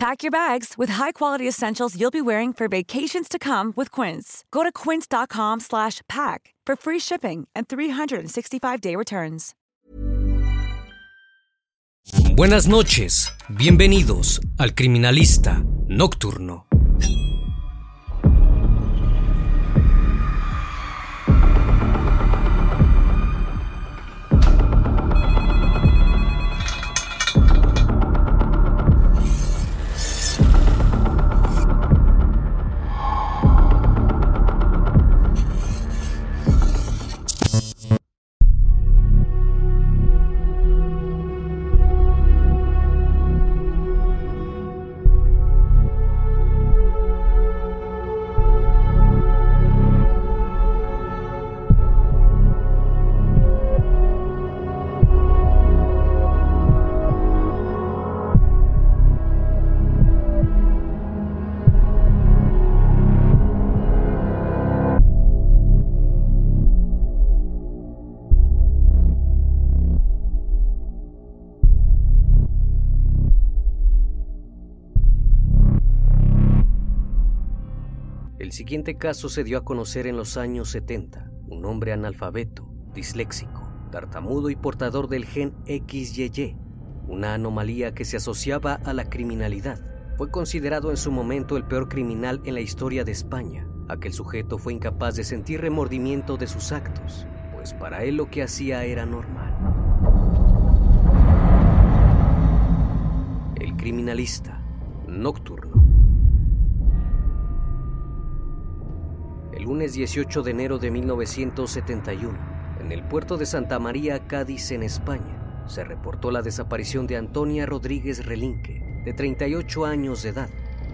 Pack your bags with high-quality essentials you'll be wearing for vacations to come with Quince. Go to quince.com slash pack for free shipping and 365-day returns. Buenas noches. Bienvenidos al Criminalista Nocturno. Siguiente caso se dio a conocer en los años 70. Un hombre analfabeto, disléxico, tartamudo y portador del gen XYY, una anomalía que se asociaba a la criminalidad. Fue considerado en su momento el peor criminal en la historia de España. Aquel sujeto fue incapaz de sentir remordimiento de sus actos, pues para él lo que hacía era normal. El criminalista nocturno. El lunes 18 de enero de 1971, en el puerto de Santa María, Cádiz, en España, se reportó la desaparición de Antonia Rodríguez Relinque, de 38 años de edad,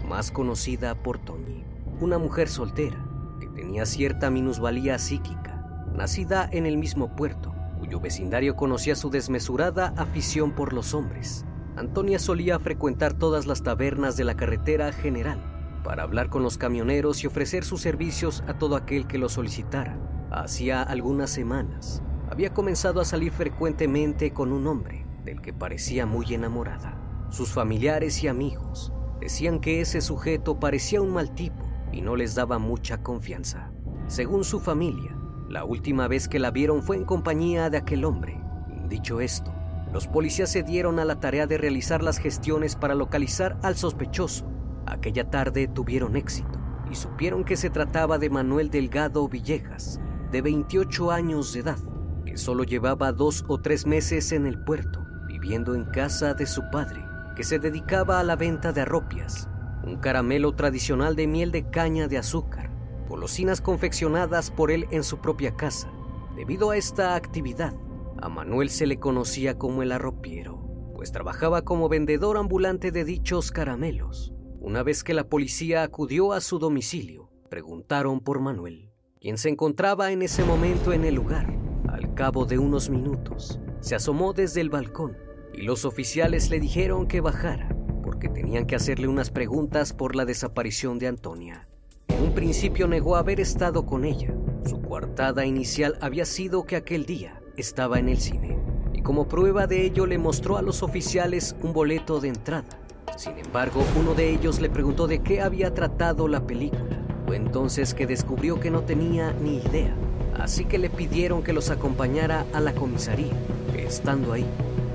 más conocida por Toñi, una mujer soltera que tenía cierta minusvalía psíquica, nacida en el mismo puerto, cuyo vecindario conocía su desmesurada afición por los hombres. Antonia solía frecuentar todas las tabernas de la carretera general para hablar con los camioneros y ofrecer sus servicios a todo aquel que lo solicitara. Hacía algunas semanas había comenzado a salir frecuentemente con un hombre del que parecía muy enamorada. Sus familiares y amigos decían que ese sujeto parecía un mal tipo y no les daba mucha confianza. Según su familia, la última vez que la vieron fue en compañía de aquel hombre. Dicho esto, los policías se dieron a la tarea de realizar las gestiones para localizar al sospechoso Aquella tarde tuvieron éxito y supieron que se trataba de Manuel Delgado Villegas, de 28 años de edad, que solo llevaba dos o tres meses en el puerto, viviendo en casa de su padre, que se dedicaba a la venta de arropias, un caramelo tradicional de miel de caña de azúcar, golosinas confeccionadas por él en su propia casa. Debido a esta actividad, a Manuel se le conocía como el arropiero, pues trabajaba como vendedor ambulante de dichos caramelos. Una vez que la policía acudió a su domicilio, preguntaron por Manuel, quien se encontraba en ese momento en el lugar. Al cabo de unos minutos, se asomó desde el balcón y los oficiales le dijeron que bajara porque tenían que hacerle unas preguntas por la desaparición de Antonia. En un principio negó haber estado con ella. Su coartada inicial había sido que aquel día estaba en el cine y como prueba de ello le mostró a los oficiales un boleto de entrada. Sin embargo, uno de ellos le preguntó de qué había tratado la película. Fue entonces que descubrió que no tenía ni idea, así que le pidieron que los acompañara a la comisaría. Estando ahí,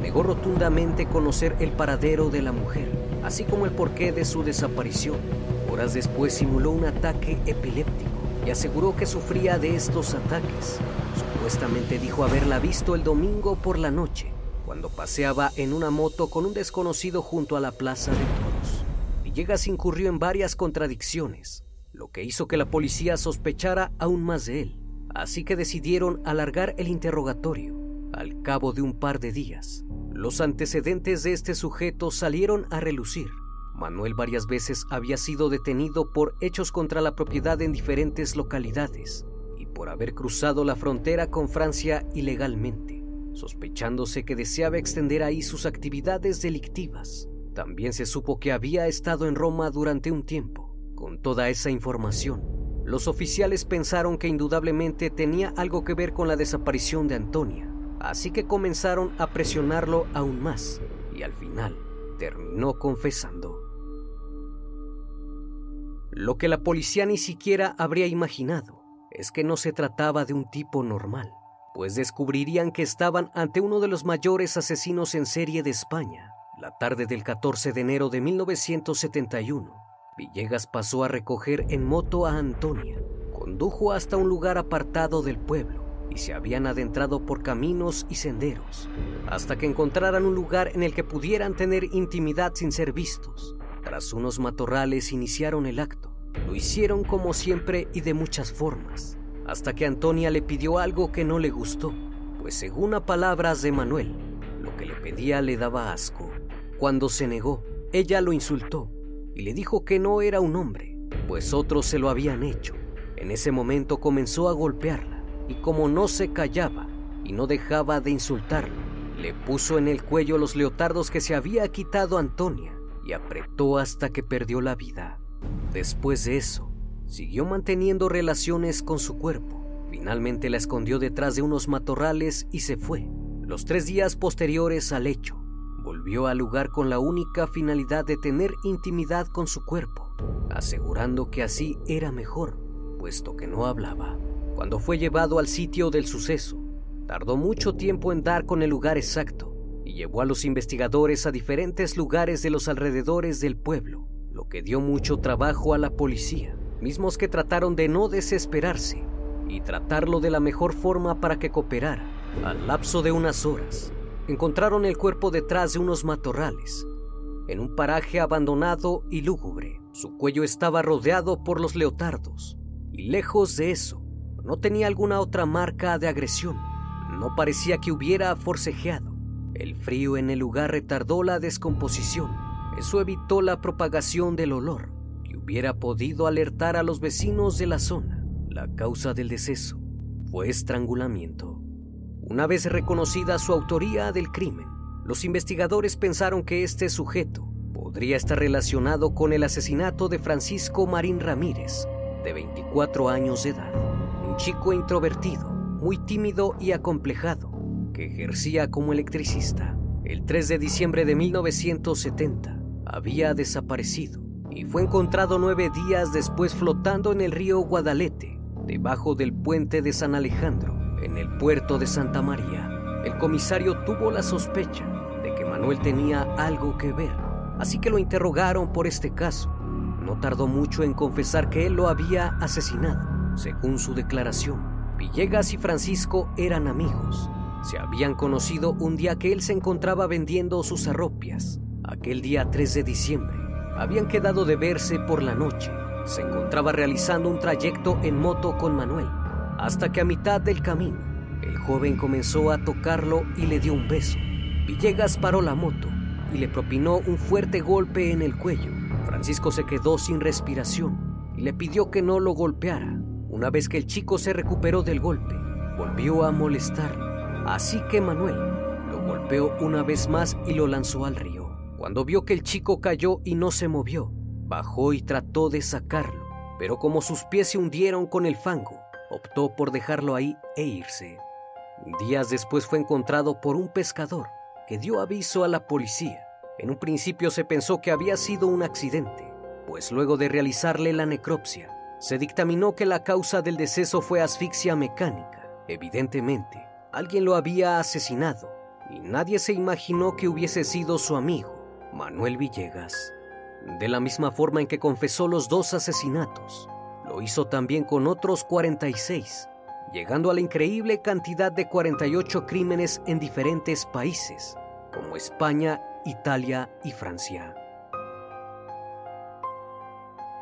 negó rotundamente conocer el paradero de la mujer, así como el porqué de su desaparición. Horas después simuló un ataque epiléptico y aseguró que sufría de estos ataques. Supuestamente dijo haberla visto el domingo por la noche, cuando paseaba en una moto con un desconocido junto a la Plaza de Toros. Villegas incurrió en varias contradicciones, lo que hizo que la policía sospechara aún más de él. Así que decidieron alargar el interrogatorio. Al cabo de un par de días, los antecedentes de este sujeto salieron a relucir. Manuel varias veces había sido detenido por hechos contra la propiedad en diferentes localidades y por haber cruzado la frontera con Francia ilegalmente, sospechándose que deseaba extender ahí sus actividades delictivas. También se supo que había estado en Roma durante un tiempo. Con toda esa información, los oficiales pensaron que indudablemente tenía algo que ver con la desaparición de Antonia, así que comenzaron a presionarlo aún más y al final terminó confesando. Lo que la policía ni siquiera habría imaginado es que no se trataba de un tipo normal, pues descubrirían que estaban ante uno de los mayores asesinos en serie de España. La tarde del 14 de enero de 1971, Villegas pasó a recoger en moto a Antonia, condujo hasta un lugar apartado del pueblo y se habían adentrado por caminos y senderos, hasta que encontraran un lugar en el que pudieran tener intimidad sin ser vistos. Tras unos matorrales iniciaron el acto. Lo hicieron como siempre y de muchas formas, hasta que Antonia le pidió algo que no le gustó, pues según a palabras de Manuel, lo que le pedía le daba asco. Cuando se negó, ella lo insultó y le dijo que no era un hombre, pues otros se lo habían hecho. En ese momento comenzó a golpearla y como no se callaba y no dejaba de insultarlo, le puso en el cuello los leotardos que se había quitado Antonia y apretó hasta que perdió la vida. Después de eso, siguió manteniendo relaciones con su cuerpo. Finalmente la escondió detrás de unos matorrales y se fue. Los tres días posteriores al hecho, volvió al lugar con la única finalidad de tener intimidad con su cuerpo, asegurando que así era mejor, puesto que no hablaba. Cuando fue llevado al sitio del suceso, tardó mucho tiempo en dar con el lugar exacto y llevó a los investigadores a diferentes lugares de los alrededores del pueblo, lo que dio mucho trabajo a la policía, mismos que trataron de no desesperarse y tratarlo de la mejor forma para que cooperara. Al lapso de unas horas, encontraron el cuerpo detrás de unos matorrales, en un paraje abandonado y lúgubre. Su cuello estaba rodeado por los leotardos, y lejos de eso, no tenía alguna otra marca de agresión. No parecía que hubiera forcejeado. El frío en el lugar retardó la descomposición. Eso evitó la propagación del olor, hubiera podido alertar a los vecinos de la zona. La causa del deceso fue estrangulamiento. Una vez reconocida su autoría del crimen, los investigadores pensaron que este sujeto podría estar relacionado con el asesinato de Francisco Marín Ramírez, de 24 años de edad, un chico introvertido, muy tímido y acomplejado, que ejercía como electricista. El 3 de diciembre de 1970 había desaparecido y fue encontrado nueve días después flotando en el río Guadalete, debajo del puente de San Alejandro, en el puerto de Santa María. El comisario tuvo la sospecha de que Manuel tenía algo que ver, así que lo interrogaron por este caso. No tardó mucho en confesar que él lo había asesinado. Según su declaración, Villegas y Francisco eran amigos. Se habían conocido un día que él se encontraba vendiendo sus arropias. Aquel día 3 de diciembre, habían quedado de verse por la noche. Se encontraba realizando un trayecto en moto con Manuel, hasta que a mitad del camino, el joven comenzó a tocarlo y le dio un beso. Villegas paró la moto y le propinó un fuerte golpe en el cuello. Francisco se quedó sin respiración y le pidió que no lo golpeara. Una vez que el chico se recuperó del golpe, volvió a molestarlo. Así que Manuel lo golpeó una vez más y lo lanzó al río. Cuando vio que el chico cayó y no se movió, bajó y trató de sacarlo, pero como sus pies se hundieron con el fango, optó por dejarlo ahí e irse. Días después fue encontrado por un pescador que dio aviso a la policía. En un principio se pensó que había sido un accidente, pues luego de realizarle la necropsia, se dictaminó que la causa del deceso fue asfixia mecánica. Evidentemente, alguien lo había asesinado y nadie se imaginó que hubiese sido su amigo, Manuel Villegas. De la misma forma en que confesó los dos asesinatos, lo hizo también con otros 46, llegando a la increíble cantidad de 48 crímenes en diferentes países, como España, Italia y Francia.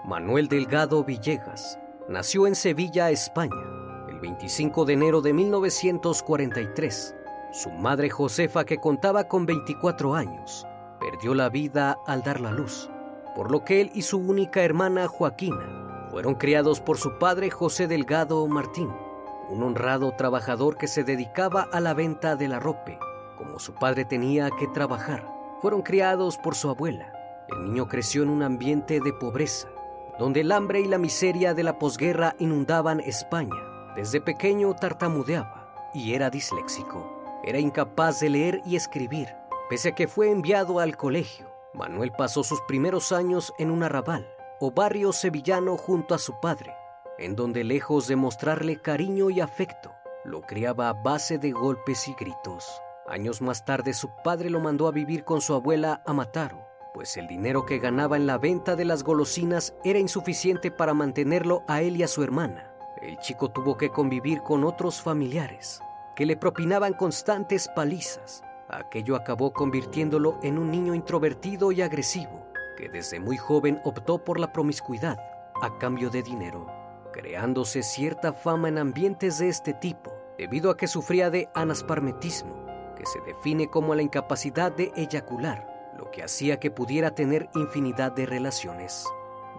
Manuel Delgado Villegas nació en Sevilla, España, el 25 de enero de 1943. Su madre Josefa, que contaba con 24 años, perdió la vida al dar la luz, por lo que él y su única hermana Joaquina fueron criados por su padre José Delgado Martín, un honrado trabajador que se dedicaba a la venta de la ropa. Como su padre tenía que trabajar, fueron criados por su abuela. El niño creció en un ambiente de pobreza, donde el hambre y la miseria de la posguerra inundaban España. Desde pequeño tartamudeaba y era disléxico. Era incapaz de leer y escribir. Pese a que fue enviado al colegio, Manuel pasó sus primeros años en un arrabal o barrio sevillano junto a su padre, en donde lejos de mostrarle cariño y afecto, lo criaba a base de golpes y gritos. Años más tarde su padre lo mandó a vivir con su abuela a Mataro, pues el dinero que ganaba en la venta de las golosinas era insuficiente para mantenerlo a él y a su hermana. El chico tuvo que convivir con otros familiares, que le propinaban constantes palizas. Aquello acabó convirtiéndolo en un niño introvertido y agresivo, que desde muy joven optó por la promiscuidad a cambio de dinero, creándose cierta fama en ambientes de este tipo, debido a que sufría de anasparmetismo, que se define como la incapacidad de eyacular, lo que hacía que pudiera tener infinidad de relaciones.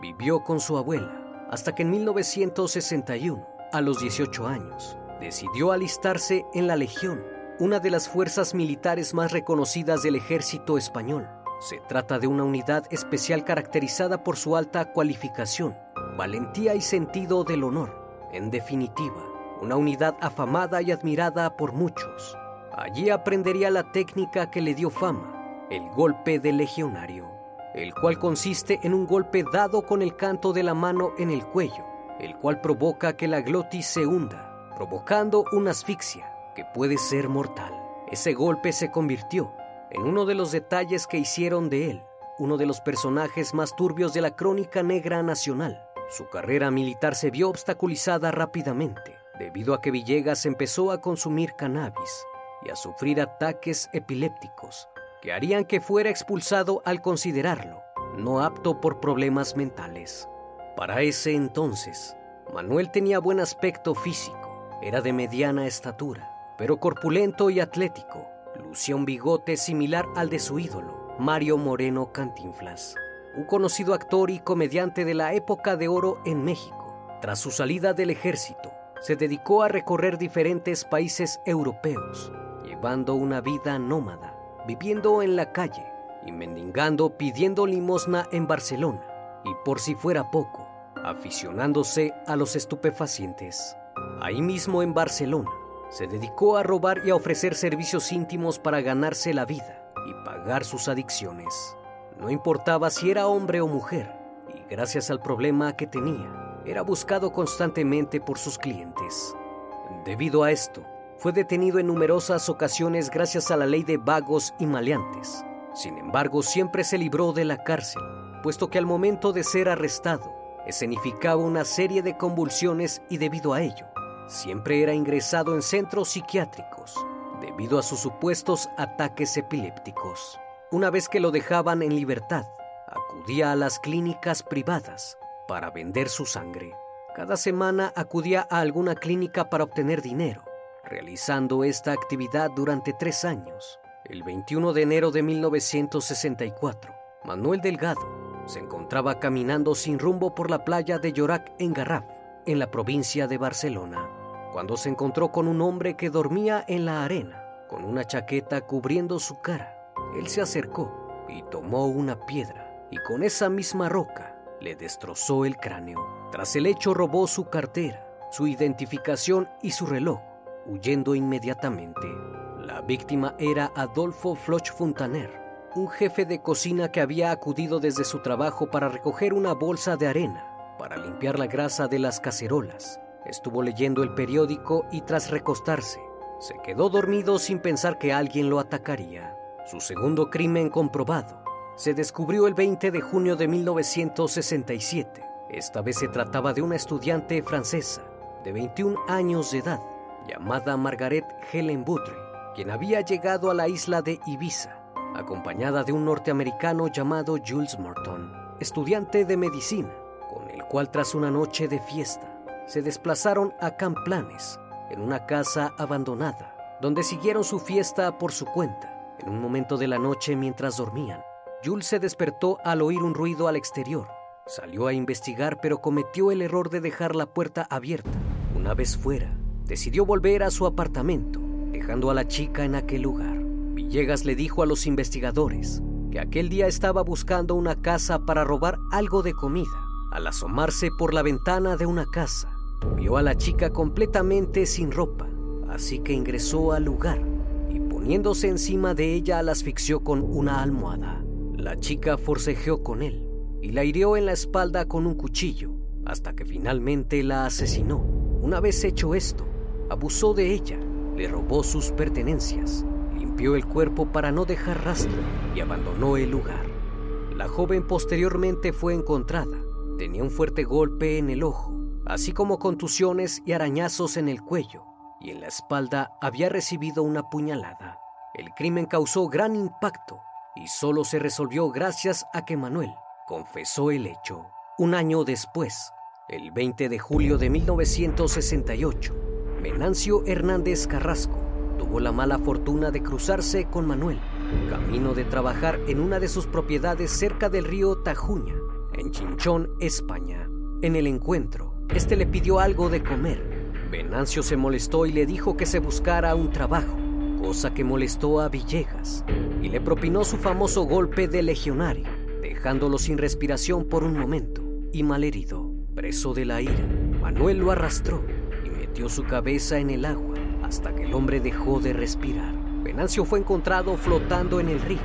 Vivió con su abuela hasta que en 1961, a los 18 años, decidió alistarse en la Legión, una de las fuerzas militares más reconocidas del ejército español. Se trata de una unidad especial caracterizada por su alta cualificación, valentía y sentido del honor. En definitiva, una unidad afamada y admirada por muchos. Allí aprendería la técnica que le dio fama, el golpe del legionario, el cual consiste en un golpe dado con el canto de la mano en el cuello, el cual provoca que la glotis se hunda, provocando una asfixia que puede ser mortal. Ese golpe se convirtió en uno de los detalles que hicieron de él uno de los personajes más turbios de la crónica negra nacional. Su carrera militar se vio obstaculizada rápidamente, debido a que Villegas empezó a consumir cannabis y a sufrir ataques epilépticos que harían que fuera expulsado al considerarlo no apto por problemas mentales. Para ese entonces, Manuel tenía buen aspecto físico, era de mediana estatura, pero corpulento y atlético, lucía un bigote similar al de su ídolo, Mario Moreno Cantinflas, un conocido actor y comediante de la época de oro en México. Tras su salida del ejército, se dedicó a recorrer diferentes países europeos, llevando una vida nómada viviendo en la calle y mendigando pidiendo limosna en Barcelona y por si fuera poco, aficionándose a los estupefacientes. Ahí mismo en Barcelona, se dedicó a robar y a ofrecer servicios íntimos para ganarse la vida y pagar sus adicciones. No importaba si era hombre o mujer, y gracias al problema que tenía, era buscado constantemente por sus clientes. Debido a esto, fue detenido en numerosas ocasiones gracias a la ley de vagos y maleantes. Sin embargo, siempre se libró de la cárcel, puesto que al momento de ser arrestado, escenificaba una serie de convulsiones y debido a ello, siempre era ingresado en centros psiquiátricos, debido a sus supuestos ataques epilépticos. Una vez que lo dejaban en libertad, acudía a las clínicas privadas para vender su sangre. Cada semana acudía a alguna clínica para obtener dinero realizando esta actividad durante tres años. El 21 de enero de 1964, Manuel Delgado se encontraba caminando sin rumbo por la playa de Llorac en Garraf, en la provincia de Barcelona, cuando se encontró con un hombre que dormía en la arena, con una chaqueta cubriendo su cara. Él se acercó y tomó una piedra y con esa misma roca le destrozó el cráneo. Tras el hecho robó su cartera, su identificación y su reloj huyendo inmediatamente. La víctima era Adolfo Floch Fontaner, un jefe de cocina que había acudido desde su trabajo para recoger una bolsa de arena para limpiar la grasa de las cacerolas. Estuvo leyendo el periódico y tras recostarse, se quedó dormido sin pensar que alguien lo atacaría. Su segundo crimen comprobado se descubrió el 20 de junio de 1967. Esta vez se trataba de una estudiante francesa de 21 años de edad llamada Margaret Helen Butre, quien había llegado a la isla de Ibiza acompañada de un norteamericano llamado Jules Morton, estudiante de medicina, con el cual tras una noche de fiesta se desplazaron a Camp Planes, en una casa abandonada, donde siguieron su fiesta por su cuenta. En un momento de la noche mientras dormían, Jules se despertó al oír un ruido al exterior. Salió a investigar pero cometió el error de dejar la puerta abierta. Una vez fuera, decidió volver a su apartamento, dejando a la chica en aquel lugar. Villegas le dijo a los investigadores que aquel día estaba buscando una casa para robar algo de comida. Al asomarse por la ventana de una casa, vio a la chica completamente sin ropa, así que ingresó al lugar y poniéndose encima de ella la asfixió con una almohada. La chica forcejeó con él y la hirió en la espalda con un cuchillo hasta que finalmente la asesinó. Una vez hecho esto, abusó de ella, le robó sus pertenencias limpió el cuerpo para no dejar rastro y abandonó el lugar. La joven posteriormente fue encontrada. Tenía un fuerte golpe en el ojo, así como contusiones y arañazos en el cuello, y en la espalda había recibido una puñalada. El crimen causó gran impacto y solo se resolvió gracias a que Manuel confesó el hecho. Un año después, el 20 de julio de 1968, Menancio Hernández Carrasco tuvo la mala fortuna de cruzarse con Manuel, camino de trabajar en una de sus propiedades cerca del río Tajuña, en Chinchón, España. En el encuentro, este le pidió algo de comer. Venancio se molestó y le dijo que se buscara un trabajo, cosa que molestó a Villegas, y le propinó su famoso golpe de legionario, dejándolo sin respiración por un momento y malherido. Preso de la ira, Manuel lo arrastró y metió su cabeza en el agua hasta que el hombre dejó de respirar. Venancio fue encontrado flotando en el río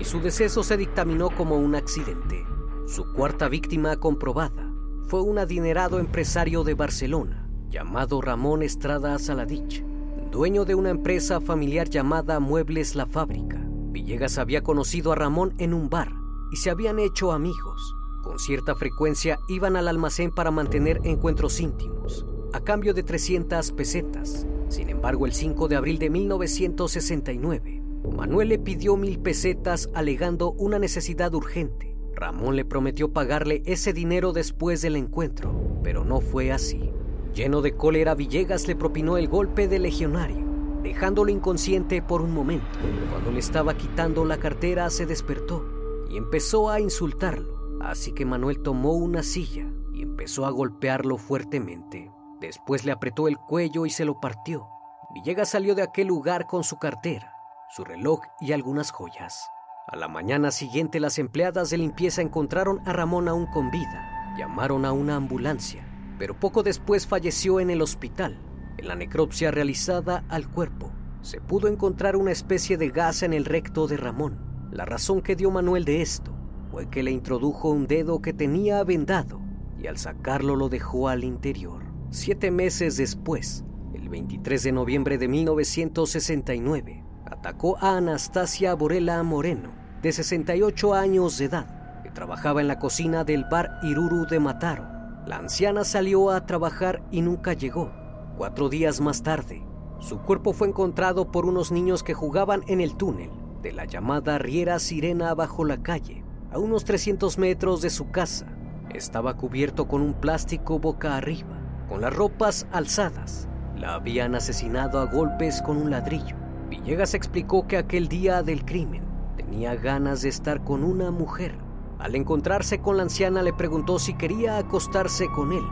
y su deceso se dictaminó como un accidente. Su cuarta víctima comprobada fue un adinerado empresario de Barcelona llamado Ramón Estrada Saladich, dueño de una empresa familiar llamada Muebles La Fábrica. Villegas había conocido a Ramón en un bar y se habían hecho amigos. Con cierta frecuencia iban al almacén para mantener encuentros íntimos, a cambio de 300 pesetas. Sin embargo, el 5 de abril de 1969, Manuel le pidió mil pesetas alegando una necesidad urgente. Ramón le prometió pagarle ese dinero después del encuentro, pero no fue así. Lleno de cólera, Villegas le propinó el golpe de legionario, dejándolo inconsciente por un momento. Cuando le estaba quitando la cartera, se despertó y empezó a insultarlo. Así que Manuel tomó una silla y empezó a golpearlo fuertemente. Después le apretó el cuello y se lo partió. Villegas salió de aquel lugar con su cartera, su reloj y algunas joyas. A la mañana siguiente las empleadas de limpieza encontraron a Ramón aún con vida. Llamaron a una ambulancia, pero poco después falleció en el hospital. En la necropsia realizada al cuerpo, se pudo encontrar una especie de gas en el recto de Ramón. La razón que dio Manuel de esto fue que le introdujo un dedo que tenía vendado y al sacarlo lo dejó al interior. Siete meses después, el 23 de noviembre de 1969, atacó a Anastasia Borela Moreno, de 68 años de edad, que trabajaba en la cocina del bar Iruru de Mataro. La anciana salió a trabajar y nunca llegó. Cuatro días más tarde, su cuerpo fue encontrado por unos niños que jugaban en el túnel de la llamada Riera Sirena bajo la calle, a unos 300 metros de su casa. Estaba cubierto con un plástico boca arriba con las ropas alzadas. La habían asesinado a golpes con un ladrillo. Villegas explicó que aquel día del crimen tenía ganas de estar con una mujer. Al encontrarse con la anciana le preguntó si quería acostarse con él.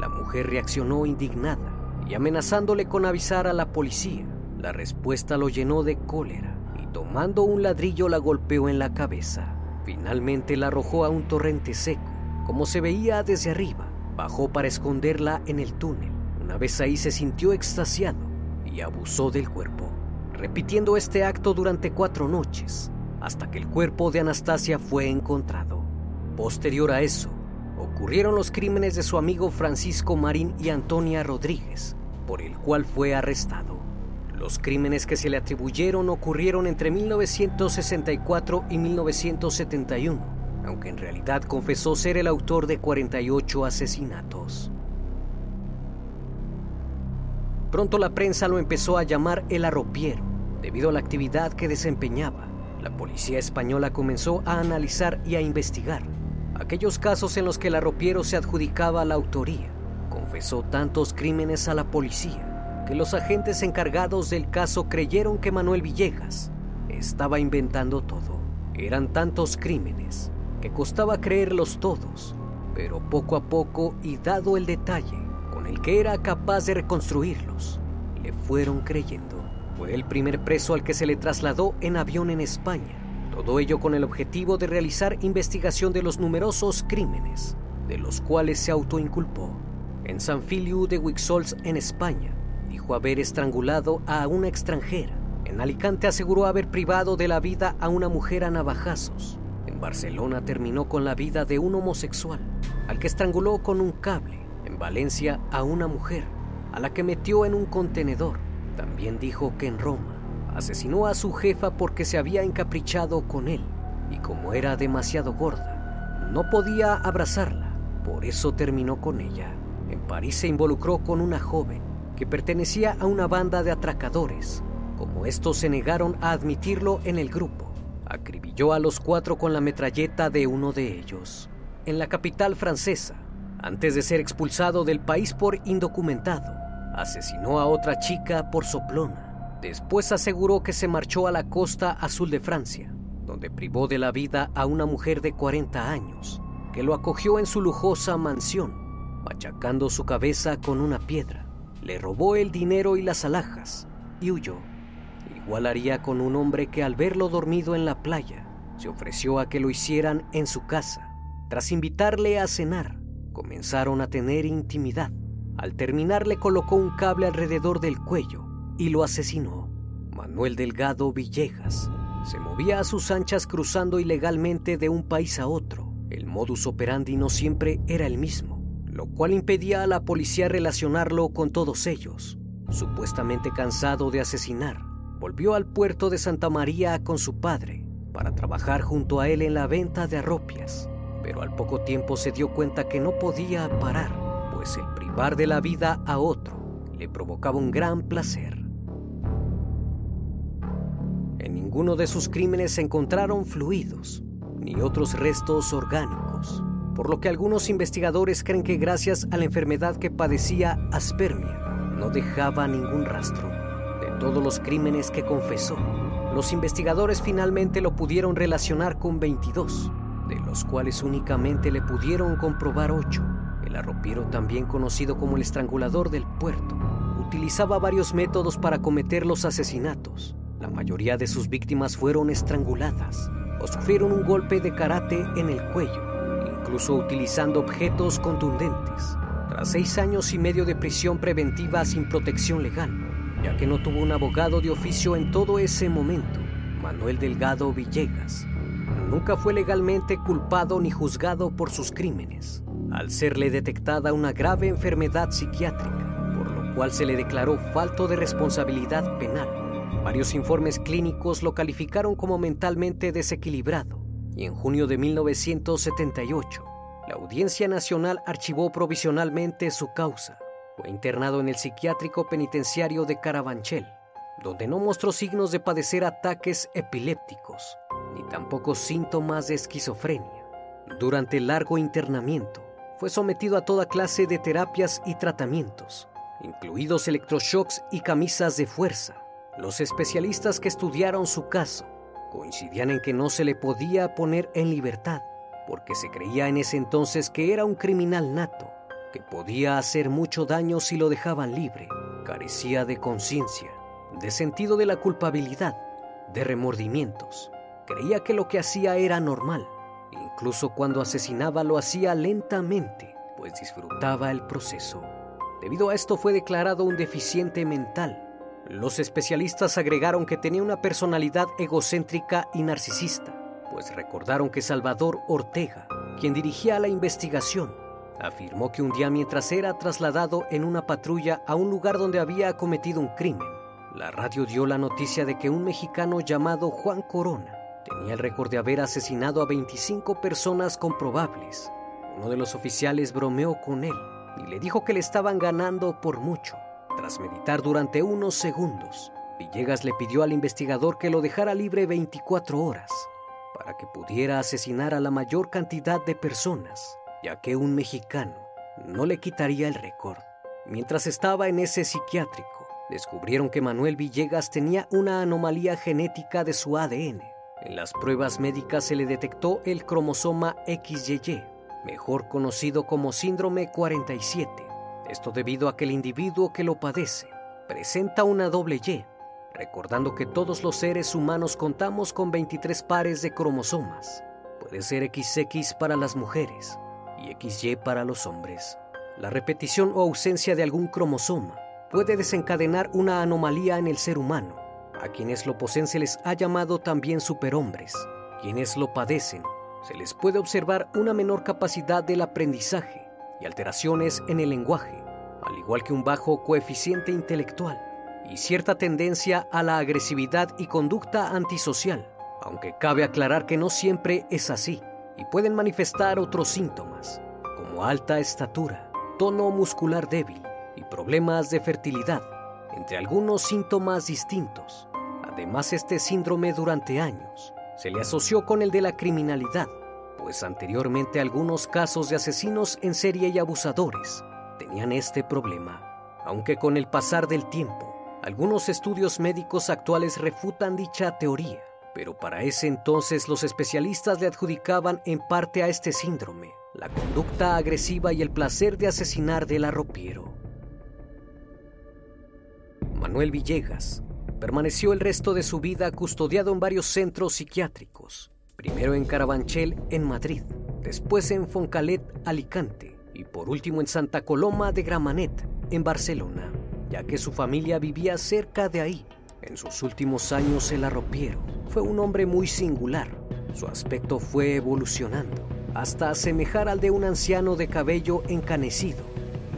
La mujer reaccionó indignada y amenazándole con avisar a la policía. La respuesta lo llenó de cólera y tomando un ladrillo la golpeó en la cabeza. Finalmente la arrojó a un torrente seco, como se veía desde arriba. Bajó para esconderla en el túnel. Una vez ahí se sintió extasiado y abusó del cuerpo, repitiendo este acto durante cuatro noches, hasta que el cuerpo de Anastasia fue encontrado. Posterior a eso, ocurrieron los crímenes de su amigo Francisco Marín y Antonia Rodríguez, por el cual fue arrestado. Los crímenes que se le atribuyeron ocurrieron entre 1964 y 1971, aunque en realidad confesó ser el autor de 48 asesinatos. Pronto la prensa lo empezó a llamar el arropiero, debido a la actividad que desempeñaba. La policía española comenzó a analizar y a investigar aquellos casos en los que el arropiero se adjudicaba la autoría. Confesó tantos crímenes a la policía que los agentes encargados del caso creyeron que Manuel Villegas estaba inventando todo. Eran tantos crímenes que costaba creerlos todos, pero poco a poco y dado el detalle con el que era capaz de reconstruirlos, le fueron creyendo. Fue el primer preso al que se le trasladó en avión en España, todo ello con el objetivo de realizar investigación de los numerosos crímenes de los cuales se autoinculpó. En San Filiu de Wixols, en España, dijo haber estrangulado a una extranjera. En Alicante aseguró haber privado de la vida a una mujer a navajazos. En Barcelona terminó con la vida de un homosexual, al que estranguló con un cable. En Valencia a una mujer, a la que metió en un contenedor. También dijo que en Roma asesinó a su jefa porque se había encaprichado con él y como era demasiado gorda, no podía abrazarla, por eso terminó con ella. En París se involucró con una joven que pertenecía a una banda de atracadores. Como estos se negaron a admitirlo en el grupo, acribilló a los cuatro con la metralleta de uno de ellos. En la capital francesa, antes de ser expulsado del país por indocumentado, asesinó a otra chica por soplona. Después aseguró que se marchó a la costa azul de Francia, donde privó de la vida a una mujer de 40 años, que lo acogió en su lujosa mansión, machacando su cabeza con una piedra le robó el dinero y las alhajas y huyó. Igual haría con un hombre que al verlo dormido en la playa, se ofreció a que lo hicieran en su casa. Tras invitarle a cenar, comenzaron a tener intimidad. Al terminar le colocó un cable alrededor del cuello y lo asesinó. Manuel Delgado Villegas se movía a sus anchas cruzando ilegalmente de un país a otro. El modus operandi no siempre era el mismo lo cual impedía a la policía relacionarlo con todos ellos. Supuestamente cansado de asesinar, volvió al puerto de Santa María con su padre para trabajar junto a él en la venta de arropias, pero al poco tiempo se dio cuenta que no podía parar, pues el privar de la vida a otro le provocaba un gran placer. En ninguno de sus crímenes se encontraron fluidos ni otros restos orgánicos por lo que algunos investigadores creen que gracias a la enfermedad que padecía Aspermia, no dejaba ningún rastro de todos los crímenes que confesó. Los investigadores finalmente lo pudieron relacionar con 22, de los cuales únicamente le pudieron comprobar 8. El arropiero, también conocido como el estrangulador del puerto, utilizaba varios métodos para cometer los asesinatos. La mayoría de sus víctimas fueron estranguladas o sufrieron un golpe de karate en el cuello incluso utilizando objetos contundentes, tras seis años y medio de prisión preventiva sin protección legal, ya que no tuvo un abogado de oficio en todo ese momento. Manuel Delgado Villegas nunca fue legalmente culpado ni juzgado por sus crímenes, al serle detectada una grave enfermedad psiquiátrica, por lo cual se le declaró falto de responsabilidad penal. Varios informes clínicos lo calificaron como mentalmente desequilibrado y en junio de 1978, la Audiencia Nacional archivó provisionalmente su causa. Fue internado en el psiquiátrico penitenciario de Carabanchel, donde no mostró signos de padecer ataques epilépticos, ni tampoco síntomas de esquizofrenia. Durante el largo internamiento, fue sometido a toda clase de terapias y tratamientos, incluidos electroshocks y camisas de fuerza. Los especialistas que estudiaron su caso coincidían en que no se le podía poner en libertad, porque se creía en ese entonces que era un criminal nato, que podía hacer mucho daño si lo dejaban libre. Carecía de conciencia, de sentido de la culpabilidad, de remordimientos. Creía que lo que hacía era normal. Incluso cuando asesinaba lo hacía lentamente, pues disfrutaba el proceso. Debido a esto fue declarado un deficiente mental Los especialistas agregaron que tenía una personalidad egocéntrica y narcisista, pues recordaron que Salvador Ortega, quien dirigía la investigación, afirmó que un día mientras era trasladado en una patrulla a un lugar donde había cometido un crimen, la radio dio la noticia de que un mexicano llamado Juan Corona tenía el récord de haber asesinado a 25 personas comprobables. Uno de los oficiales bromeó con él y le dijo que le estaban ganando por mucho. Tras meditar durante unos segundos, Villegas le pidió al investigador que lo dejara libre 24 horas para que pudiera asesinar a la mayor cantidad de personas ya que un mexicano no le quitaría el récord. Mientras estaba en ese psiquiátrico, descubrieron que Manuel Villegas tenía una anomalía genética de su ADN. En las pruebas médicas se le detectó el cromosoma XYY, mejor conocido como síndrome 47. Esto debido a que el individuo que lo padece presenta una doble Y, recordando que todos los seres humanos contamos con 23 pares de cromosomas. Puede ser XX para las mujeres y XY para los hombres. La repetición o ausencia de algún cromosoma puede desencadenar una anomalía en el ser humano. A quienes lo poseen se les ha llamado también superhombres. Quienes lo padecen se les puede observar una menor capacidad del aprendizaje y alteraciones en el lenguaje, al igual que un bajo coeficiente intelectual y cierta tendencia a la agresividad y conducta antisocial, aunque cabe aclarar que no siempre es así y pueden manifestar otros síntomas, como alta estatura, tono muscular débil y problemas de fertilidad, entre algunos síntomas distintos. Además, este síndrome durante años se le asoció con el de la criminalidad, pues anteriormente algunos casos de asesinos en serie y abusadores tenían este problema, aunque con el pasar del tiempo, algunos estudios médicos actuales refutan dicha teoría pero para ese entonces los especialistas le adjudicaban en parte a este síndrome la conducta agresiva y el placer de asesinar del arropiero. Manuel Villegas permaneció el resto de su vida custodiado en varios centros psiquiátricos, primero en Carabanchel, en Madrid, después en Foncalet, Alicante, y por último en Santa Coloma de Gramanet, en Barcelona, ya que su familia vivía cerca de ahí. En sus últimos años el arropiero fue un hombre muy singular. Su aspecto fue evolucionando hasta asemejar al de un anciano de cabello encanecido,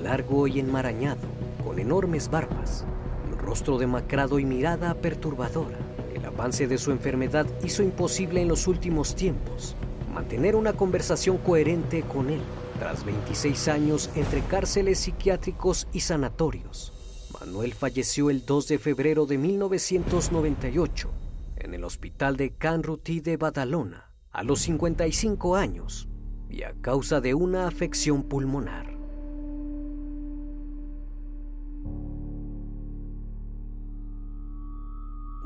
largo y enmarañado, con enormes barbas, rostro demacrado y mirada perturbadora. El avance de su enfermedad hizo imposible en los últimos tiempos mantener una conversación coherente con él, tras 26 años entre cárceles psiquiátricos y sanatorios. Manuel falleció el 2 de febrero de 1998 en el hospital de Can Ruti de Badalona a los 55 años y a causa de una afección pulmonar.